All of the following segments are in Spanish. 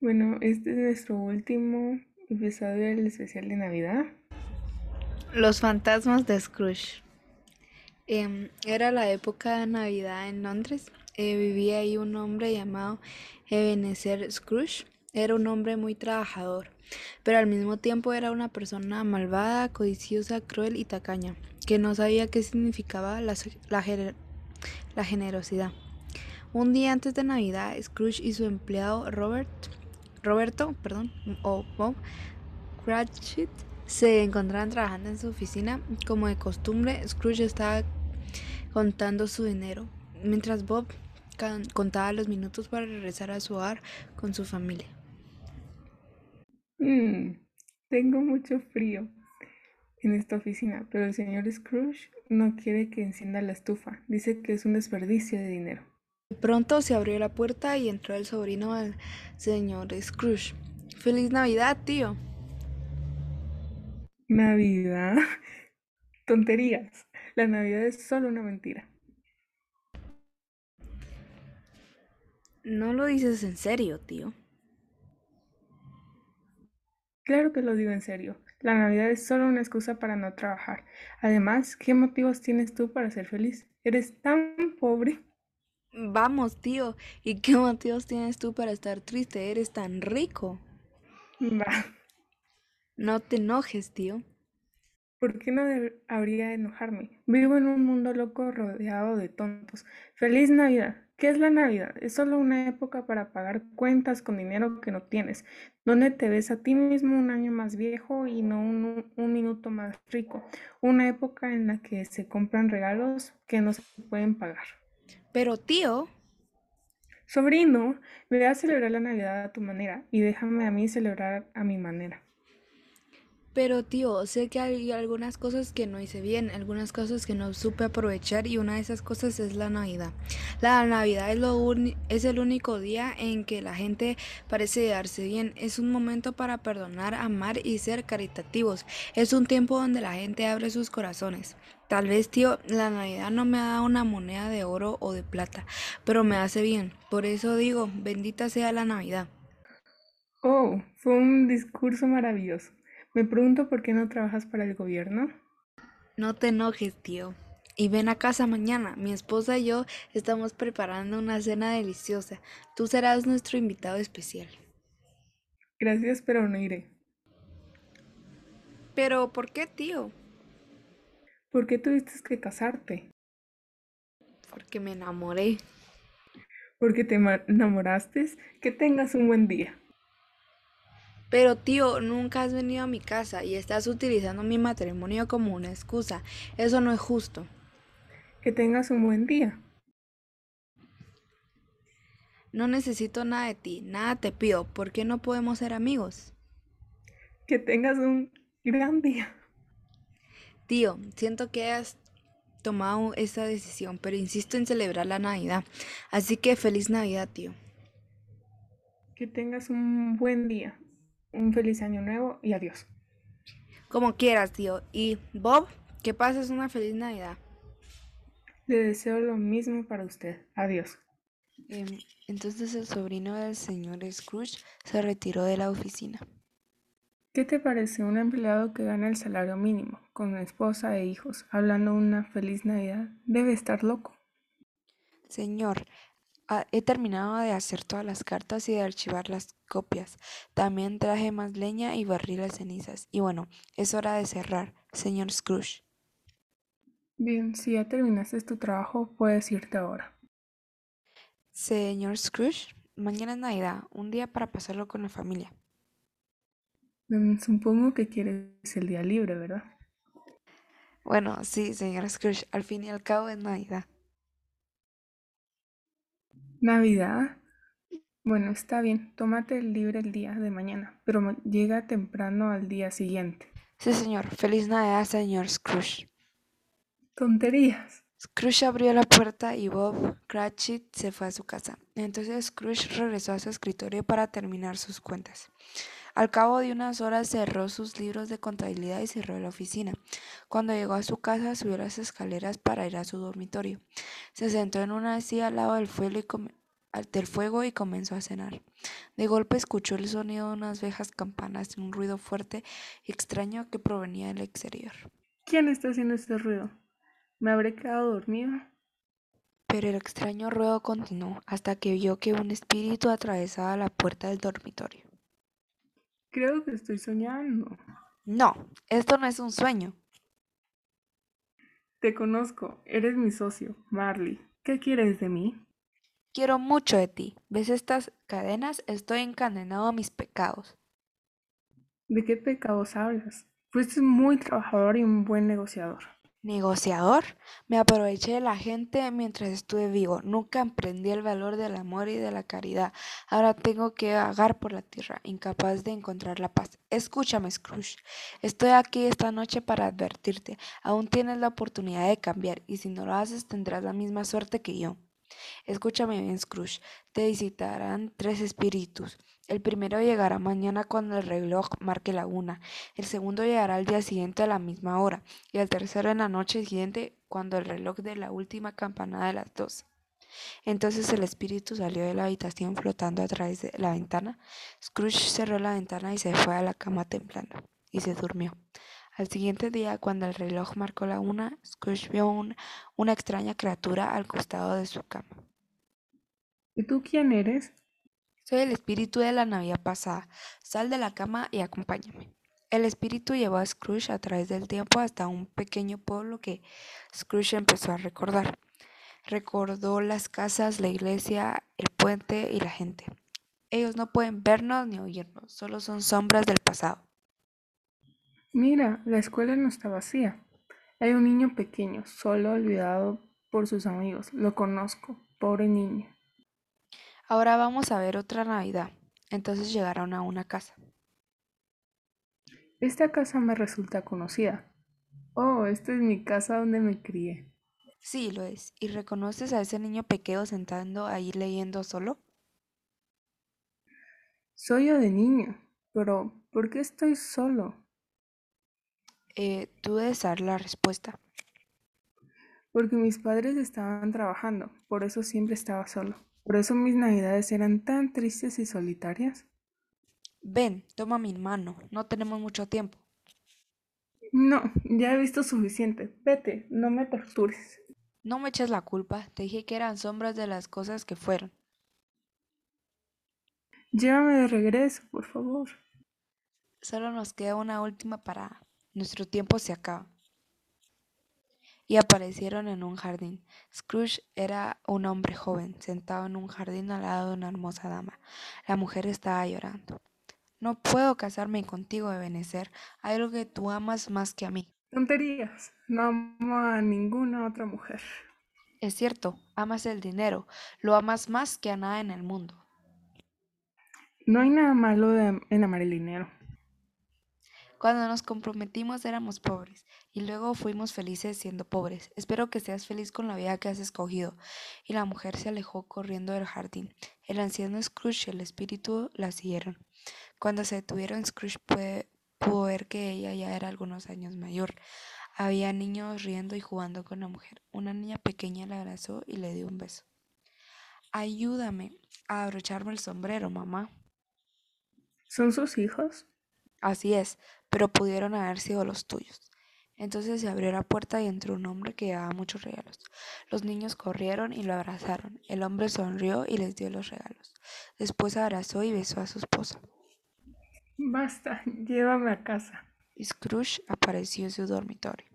Bueno, este es nuestro último episodio del especial de Navidad. Los fantasmas de Scrooge. Em, era la época de Navidad en Londres. Eh, vivía ahí un hombre llamado Ebenezer Scrooge. Era un hombre muy trabajador, pero al mismo tiempo era una persona malvada, codiciosa, cruel y tacaña, que no sabía qué significaba la, la, la generosidad. Un día antes de Navidad, Scrooge y su empleado Robert, Roberto perdón, o Bob Cratchit se encontraban trabajando en su oficina. Como de costumbre, Scrooge estaba contando su dinero, mientras Bob contaba los minutos para regresar a su hogar con su familia. Mm, tengo mucho frío en esta oficina, pero el señor Scrooge no quiere que encienda la estufa. Dice que es un desperdicio de dinero. De pronto se abrió la puerta y entró el sobrino del señor Scrooge. ¡Feliz Navidad, tío! ¿Navidad? Tonterías. La Navidad es solo una mentira. No lo dices en serio, tío. Claro que lo digo en serio. La Navidad es solo una excusa para no trabajar. Además, ¿qué motivos tienes tú para ser feliz? Eres tan pobre. Vamos, tío. ¿Y qué motivos tienes tú para estar triste? Eres tan rico. Va. No te enojes, tío. ¿Por qué no habría de enojarme? Vivo en un mundo loco rodeado de tontos. ¡Feliz Navidad! ¿Qué es la Navidad? Es solo una época para pagar cuentas con dinero que no tienes, donde te ves a ti mismo un año más viejo y no un, un minuto más rico. Una época en la que se compran regalos que no se pueden pagar. Pero tío. Sobrino, ve a celebrar la Navidad a tu manera y déjame a mí celebrar a mi manera. Pero tío, sé que hay algunas cosas que no hice bien, algunas cosas que no supe aprovechar y una de esas cosas es la Navidad. La Navidad es, lo es el único día en que la gente parece darse bien. Es un momento para perdonar, amar y ser caritativos. Es un tiempo donde la gente abre sus corazones. Tal vez, tío, la Navidad no me da una moneda de oro o de plata, pero me hace bien. Por eso digo, bendita sea la Navidad. Oh, fue un discurso maravilloso. Me pregunto por qué no trabajas para el gobierno. No te enojes, tío. Y ven a casa mañana. Mi esposa y yo estamos preparando una cena deliciosa. Tú serás nuestro invitado especial. Gracias, pero no iré. ¿Pero por qué, tío? ¿Por qué tuviste que casarte? Porque me enamoré. ¿Porque te enamoraste? Que tengas un buen día. Pero tío, nunca has venido a mi casa y estás utilizando mi matrimonio como una excusa. Eso no es justo. Que tengas un buen día. No necesito nada de ti, nada te pido. ¿Por qué no podemos ser amigos? Que tengas un gran día. Tío, siento que has tomado esa decisión, pero insisto en celebrar la Navidad. Así que feliz Navidad, tío. Que tengas un buen día, un feliz año nuevo y adiós. Como quieras, tío. Y Bob, que pases una feliz Navidad. Le deseo lo mismo para usted. Adiós. Em, entonces el sobrino del señor Scrooge se retiró de la oficina. ¿Qué te parece un empleado que gana el salario mínimo, con esposa e hijos, hablando una feliz Navidad? Debe estar loco. Señor, he terminado de hacer todas las cartas y de archivar las copias. También traje más leña y barrí las cenizas. Y bueno, es hora de cerrar, señor Scrooge. Bien, si ya terminaste tu trabajo, puedes irte ahora. Señor Scrooge, mañana es Navidad, un día para pasarlo con la familia. Mm, supongo que quieres el día libre, ¿verdad? Bueno, sí, señor Scrooge, al fin y al cabo es Navidad. ¿Navidad? Bueno, está bien, tómate el libre el día de mañana, pero llega temprano al día siguiente. Sí, señor. Feliz Navidad, señor Scrooge. Tonterías. Scrooge abrió la puerta y Bob Cratchit se fue a su casa. Entonces Scrooge regresó a su escritorio para terminar sus cuentas. Al cabo de unas horas cerró sus libros de contabilidad y cerró la oficina. Cuando llegó a su casa subió las escaleras para ir a su dormitorio. Se sentó en una silla al lado del fuego y, del fuego y comenzó a cenar. De golpe escuchó el sonido de unas viejas campanas y un ruido fuerte y extraño que provenía del exterior. ¿Quién está haciendo este ruido? ¿Me habré quedado dormido? Pero el extraño ruido continuó hasta que vio que un espíritu atravesaba la puerta del dormitorio. Creo que estoy soñando. No, esto no es un sueño. Te conozco, eres mi socio, Marley. ¿Qué quieres de mí? Quiero mucho de ti. ¿Ves estas cadenas? Estoy encadenado a mis pecados. ¿De qué pecados hablas? Fuiste muy trabajador y un buen negociador. ¿Negociador? Me aproveché de la gente mientras estuve vivo. Nunca emprendí el valor del amor y de la caridad. Ahora tengo que vagar por la tierra, incapaz de encontrar la paz. Escúchame, Scrooge. Estoy aquí esta noche para advertirte. Aún tienes la oportunidad de cambiar, y si no lo haces tendrás la misma suerte que yo. Escúchame bien, Scrooge. Te visitarán tres espíritus. El primero llegará mañana cuando el reloj marque la una. El segundo llegará al día siguiente a la misma hora. Y el tercero en la noche siguiente cuando el reloj de la última campanada de las doce. Entonces el espíritu salió de la habitación flotando a través de la ventana. Scrooge cerró la ventana y se fue a la cama temblando. Y se durmió. Al siguiente día, cuando el reloj marcó la una, Scrooge vio una extraña criatura al costado de su cama. ¿Y tú quién eres? Soy el espíritu de la Navidad pasada. Sal de la cama y acompáñame. El espíritu llevó a Scrooge a través del tiempo hasta un pequeño pueblo que Scrooge empezó a recordar. Recordó las casas, la iglesia, el puente y la gente. Ellos no pueden vernos ni oírnos, solo son sombras del pasado. Mira, la escuela no está vacía. Hay un niño pequeño, solo olvidado por sus amigos. Lo conozco, pobre niño. Ahora vamos a ver otra Navidad. Entonces llegaron a una casa. Esta casa me resulta conocida. Oh, esta es mi casa donde me crié. Sí, lo es. ¿Y reconoces a ese niño pequeño sentando ahí leyendo solo? Soy yo de niño, pero ¿por qué estoy solo? Eh, tú debes dar la respuesta. Porque mis padres estaban trabajando, por eso siempre estaba solo. Por eso mis navidades eran tan tristes y solitarias. Ven, toma mi mano, no tenemos mucho tiempo. No, ya he visto suficiente. Vete, no me tortures. No me eches la culpa, te dije que eran sombras de las cosas que fueron. Llévame de regreso, por favor. Solo nos queda una última parada. Nuestro tiempo se acaba. Y aparecieron en un jardín. Scrooge era un hombre joven, sentado en un jardín al lado de una hermosa dama. La mujer estaba llorando. No puedo casarme contigo, Ebenezer. Hay algo que tú amas más que a mí. Tonterías. No amo a ninguna otra mujer. Es cierto, amas el dinero. Lo amas más que a nada en el mundo. No hay nada malo en amar el dinero. Cuando nos comprometimos éramos pobres y luego fuimos felices siendo pobres. Espero que seas feliz con la vida que has escogido. Y la mujer se alejó corriendo del jardín. El anciano Scrooge y el espíritu la siguieron. Cuando se detuvieron, Scrooge pudo ver que ella ya era algunos años mayor. Había niños riendo y jugando con la mujer. Una niña pequeña la abrazó y le dio un beso. Ayúdame a abrocharme el sombrero, mamá. ¿Son sus hijos? Así es, pero pudieron haber sido los tuyos. Entonces se abrió la puerta y entró un hombre que daba muchos regalos. Los niños corrieron y lo abrazaron. El hombre sonrió y les dio los regalos. Después abrazó y besó a su esposa. Basta, llévame a casa. Scrooge apareció en su dormitorio.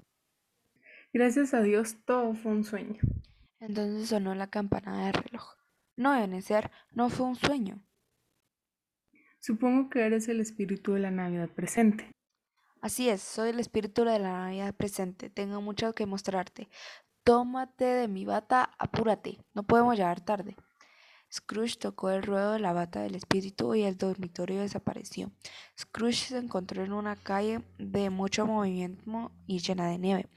Gracias a Dios todo fue un sueño. Entonces sonó la campanada del reloj. No, Ebenezer, no fue un sueño. Supongo que eres el espíritu de la Navidad presente. Así es, soy el espíritu de la Navidad presente. Tengo mucho que mostrarte. Tómate de mi bata, apúrate. No podemos llegar tarde. Scrooge tocó el ruedo de la bata del espíritu y el dormitorio desapareció. Scrooge se encontró en una calle de mucho movimiento y llena de nieve.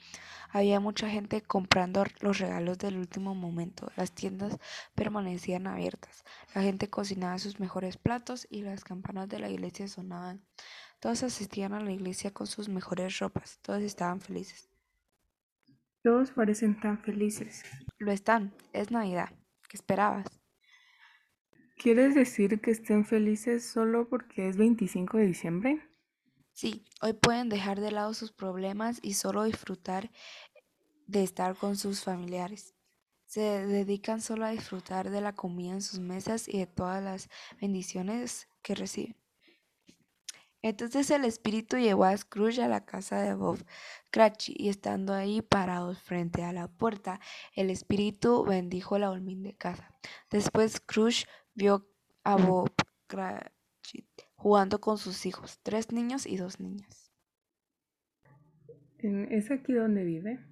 Había mucha gente comprando los regalos del último momento. Las tiendas permanecían abiertas. La gente cocinaba sus mejores platos y las campanas de la iglesia sonaban. Todos asistían a la iglesia con sus mejores ropas. Todos estaban felices. Todos parecen tan felices. Lo están. Es Navidad. ¿Qué esperabas? ¿Quieres decir que estén felices solo porque es 25 de diciembre? Sí, hoy pueden dejar de lado sus problemas y solo disfrutar de estar con sus familiares. Se dedican solo a disfrutar de la comida en sus mesas y de todas las bendiciones que reciben. Entonces el espíritu llevó a Scrooge a la casa de Bob Cratchit y estando ahí parados frente a la puerta, el espíritu bendijo la humilde casa. Después Scrooge vio a Bob Cratchit jugando con sus hijos, tres niños y dos niñas. ¿Es aquí donde vive?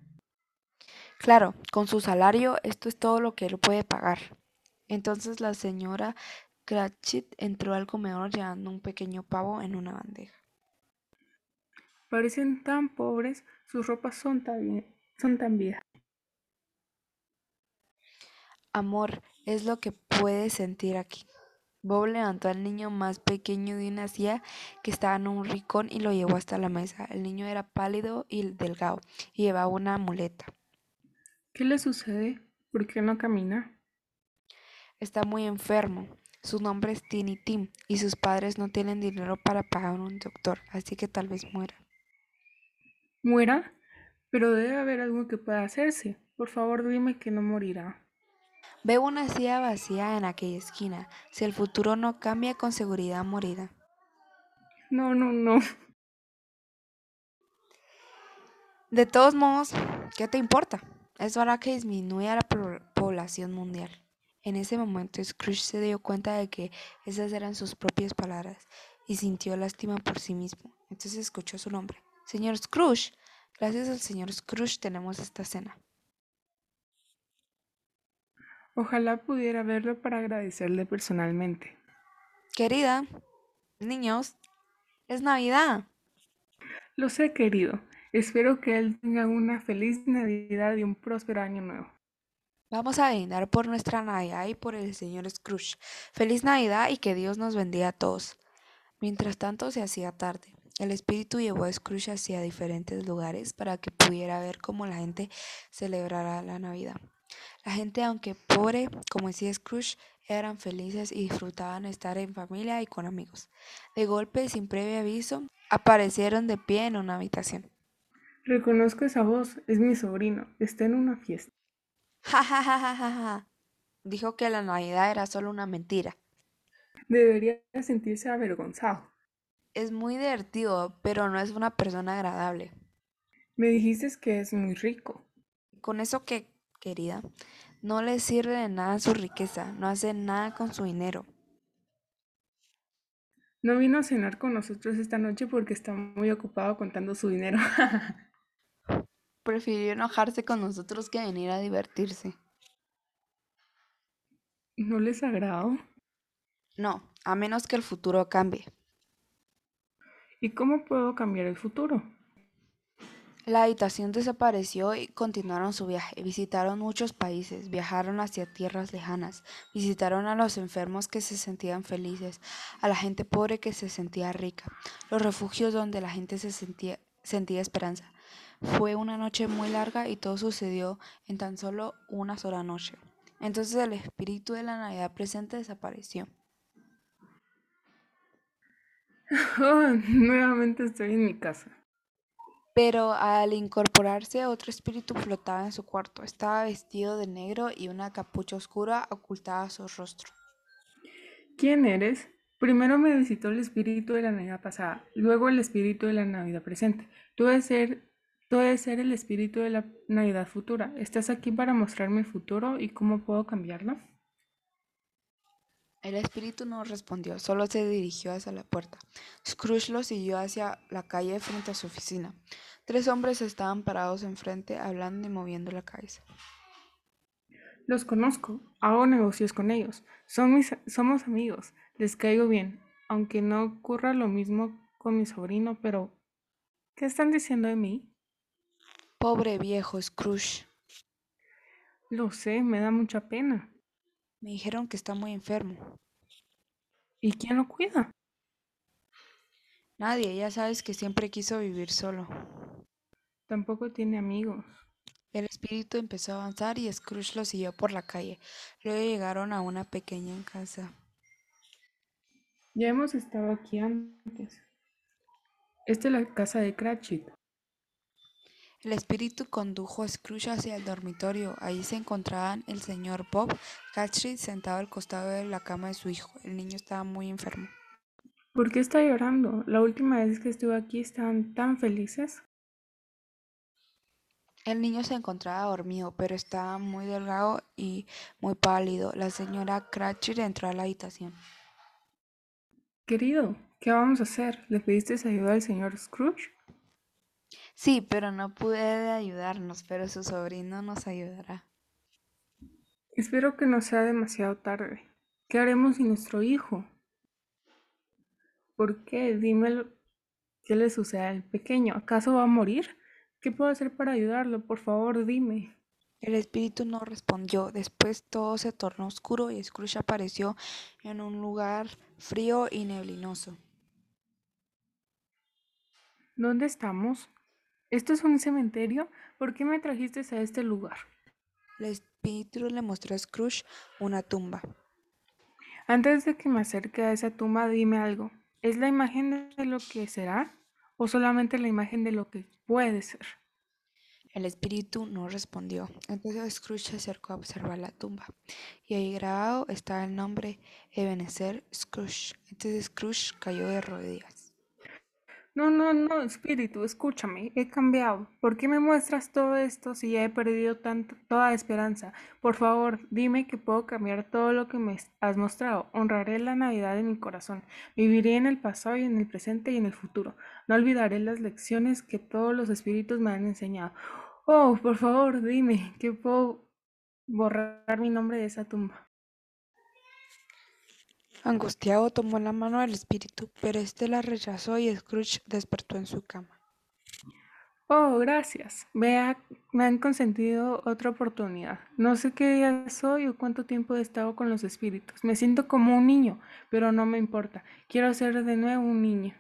Claro, con su salario esto es todo lo que él puede pagar. Entonces la señora Cratchit entró al comedor llevando un pequeño pavo en una bandeja. Parecen tan pobres, sus ropas son tan, son tan viejas. Amor es lo que puedes sentir aquí. Bob levantó al niño más pequeño de una silla que estaba en un rincón y lo llevó hasta la mesa. El niño era pálido y delgado y llevaba una muleta. ¿Qué le sucede? ¿Por qué no camina? Está muy enfermo. Su nombre es Tiny Tim y sus padres no tienen dinero para pagar un doctor, así que tal vez muera. ¿Muera? Pero debe haber algo que pueda hacerse. Por favor, dime que no morirá. Veo una silla vacía en aquella esquina. Si el futuro no cambia, con seguridad morirá. No, no, no. De todos modos, ¿qué te importa? Eso hará que disminuya la población mundial. En ese momento Scrooge se dio cuenta de que esas eran sus propias palabras y sintió lástima por sí mismo. Entonces escuchó su nombre. Señor Scrooge. Gracias al señor Scrooge tenemos esta cena. Ojalá pudiera verlo para agradecerle personalmente. Querida, niños, es Navidad. Lo sé, querido. Espero que él tenga una feliz Navidad y un próspero año nuevo. Vamos a brindar por nuestra Navidad y por el señor Scrooge. Feliz Navidad y que Dios nos bendiga a todos. Mientras tanto se hacía tarde. El espíritu llevó a Scrooge hacia diferentes lugares para que pudiera ver cómo la gente celebrara la Navidad. La gente, aunque pobre, como decía Scrooge, eran felices y disfrutaban estar en familia y con amigos. De golpe, sin previo aviso, aparecieron de pie en una habitación. Reconozco esa voz, es mi sobrino, está en una fiesta. Ja, ja, ja, ja, ja, ja. Dijo que la Navidad era solo una mentira. Debería sentirse avergonzado. Es muy divertido, pero no es una persona agradable. Me dijiste que es muy rico. Con eso que, querida, no le sirve de nada su riqueza, no hace nada con su dinero. No vino a cenar con nosotros esta noche porque está muy ocupado contando su dinero. prefirió enojarse con nosotros que venir a divertirse. ¿No les agrado? No, a menos que el futuro cambie. ¿Y cómo puedo cambiar el futuro? La habitación desapareció y continuaron su viaje. Visitaron muchos países, viajaron hacia tierras lejanas, visitaron a los enfermos que se sentían felices, a la gente pobre que se sentía rica, los refugios donde la gente se sentía, sentía esperanza. Fue una noche muy larga y todo sucedió en tan solo una sola noche. Entonces el espíritu de la Navidad presente desapareció. Oh, nuevamente estoy en mi casa. Pero al incorporarse otro espíritu flotaba en su cuarto. Estaba vestido de negro y una capucha oscura ocultaba su rostro. ¿Quién eres? Primero me visitó el espíritu de la Navidad pasada, luego el espíritu de la Navidad presente. Tú debes ser debe ser el espíritu de la Navidad futura. ¿Estás aquí para mostrarme el futuro y cómo puedo cambiarlo? El espíritu no respondió, solo se dirigió hacia la puerta. Scrooge lo siguió hacia la calle frente a su oficina. Tres hombres estaban parados enfrente, hablando y moviendo la cabeza. Los conozco, hago negocios con ellos. Son mis, somos amigos, les caigo bien, aunque no ocurra lo mismo con mi sobrino, pero ¿qué están diciendo de mí? Pobre viejo Scrooge. Lo sé, me da mucha pena. Me dijeron que está muy enfermo. ¿Y quién lo cuida? Nadie, ya sabes que siempre quiso vivir solo. Tampoco tiene amigos. El espíritu empezó a avanzar y Scrooge lo siguió por la calle. Luego llegaron a una pequeña casa. Ya hemos estado aquí antes. Esta es la casa de Cratchit. El espíritu condujo a Scrooge hacia el dormitorio. Allí se encontraban el señor Bob Cratchit sentado al costado de la cama de su hijo. El niño estaba muy enfermo. ¿Por qué está llorando? La última vez que estuve aquí estaban tan felices. El niño se encontraba dormido, pero estaba muy delgado y muy pálido. La señora Cratchit entró a la habitación. Querido, ¿qué vamos a hacer? ¿Le pediste ayuda al señor Scrooge? Sí, pero no puede ayudarnos, pero su sobrino nos ayudará. Espero que no sea demasiado tarde. ¿Qué haremos sin nuestro hijo? ¿Por qué? Dímelo. ¿Qué le sucede al pequeño? ¿Acaso va a morir? ¿Qué puedo hacer para ayudarlo? Por favor, dime. El espíritu no respondió. Después todo se tornó oscuro y Scrooge apareció en un lugar frío y neblinoso. ¿Dónde estamos? ¿Esto es un cementerio? ¿Por qué me trajiste a este lugar? El espíritu le mostró a Scrooge una tumba. Antes de que me acerque a esa tumba, dime algo. ¿Es la imagen de lo que será o solamente la imagen de lo que puede ser? El espíritu no respondió. Entonces Scrooge se acercó a observar la tumba y ahí grabado estaba el nombre Ebenezer Scrooge. Entonces Scrooge cayó de rodillas. No, no, no, espíritu, escúchame, he cambiado. ¿Por qué me muestras todo esto si ya he perdido tanto, toda esperanza? Por favor, dime que puedo cambiar todo lo que me has mostrado. Honraré la Navidad en mi corazón. Viviré en el pasado y en el presente y en el futuro. No olvidaré las lecciones que todos los espíritus me han enseñado. Oh, por favor, dime que puedo borrar mi nombre de esa tumba. Angustiado tomó la mano del espíritu, pero éste la rechazó y Scrooge despertó en su cama. Oh, gracias. Vea, me han consentido otra oportunidad. No sé qué día soy o cuánto tiempo he estado con los espíritus. Me siento como un niño, pero no me importa. Quiero ser de nuevo un niño.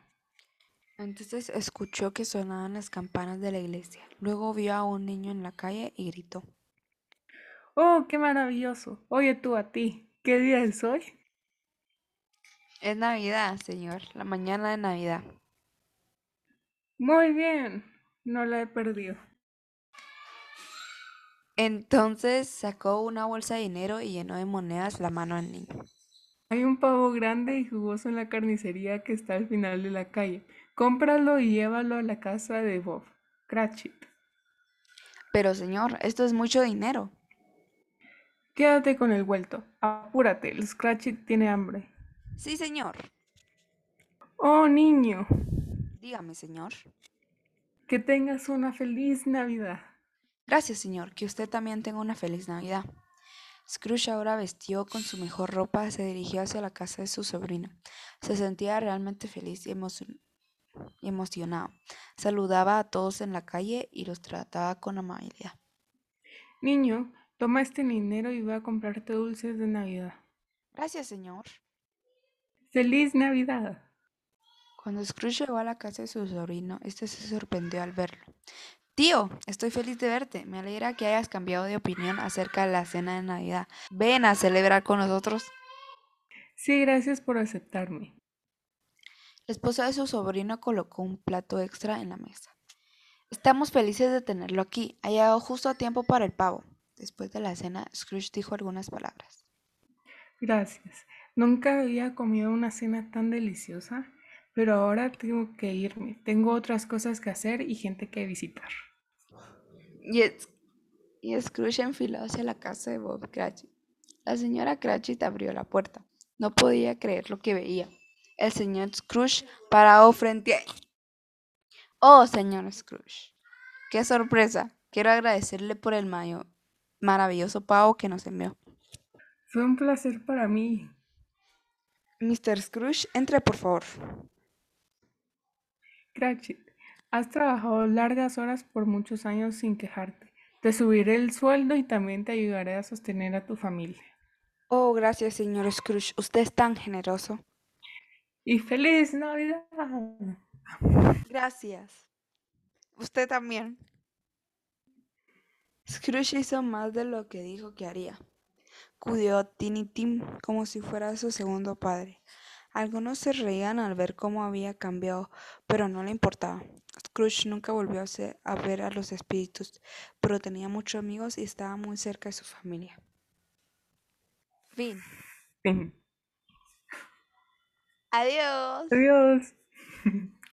Entonces escuchó que sonaban las campanas de la iglesia. Luego vio a un niño en la calle y gritó. Oh, qué maravilloso. Oye tú a ti. ¿Qué día es hoy? Es Navidad, señor, la mañana de Navidad. Muy bien, no la he perdido. Entonces sacó una bolsa de dinero y llenó de monedas la mano al niño. Hay un pavo grande y jugoso en la carnicería que está al final de la calle. Cómpralo y llévalo a la casa de Bob Cratchit. Pero señor, esto es mucho dinero. Quédate con el vuelto. Apúrate, el Cratchit tiene hambre. Sí, señor. Oh, niño. Dígame, señor. Que tengas una feliz Navidad. Gracias, señor. Que usted también tenga una feliz Navidad. Scrooge ahora vestió con su mejor ropa, se dirigió hacia la casa de su sobrino. Se sentía realmente feliz y, y emocionado. Saludaba a todos en la calle y los trataba con amabilidad. Niño, toma este dinero y voy a comprarte dulces de Navidad. Gracias, señor. ¡Feliz Navidad! Cuando Scrooge llegó a la casa de su sobrino, este se sorprendió al verlo. Tío, estoy feliz de verte. Me alegra que hayas cambiado de opinión acerca de la cena de Navidad. Ven a celebrar con nosotros. Sí, gracias por aceptarme. La esposa de su sobrino colocó un plato extra en la mesa. Estamos felices de tenerlo aquí. Ha llegado justo a tiempo para el pavo. Después de la cena, Scrooge dijo algunas palabras. Gracias. Nunca había comido una cena tan deliciosa, pero ahora tengo que irme. Tengo otras cosas que hacer y gente que visitar. Y, y Scrooge enfiló hacia la casa de Bob Cratchit. La señora Cratchit abrió la puerta. No podía creer lo que veía. El señor Scrooge parado frente a... Oh, señor Scrooge. ¡Qué sorpresa! Quiero agradecerle por el mayo maravilloso pavo que nos envió. Fue un placer para mí. Mr. Scrooge, entre por favor. Cratchit, has trabajado largas horas por muchos años sin quejarte. Te subiré el sueldo y también te ayudaré a sostener a tu familia. Oh, gracias, señor Scrooge. Usted es tan generoso. Y feliz Navidad. Gracias. Usted también. Scrooge hizo más de lo que dijo que haría. Cuidó a Tiny Tim como si fuera su segundo padre. Algunos se reían al ver cómo había cambiado, pero no le importaba. Scrooge nunca volvió a ver a los espíritus, pero tenía muchos amigos y estaba muy cerca de su familia. Fin. Fin. Adiós. Adiós.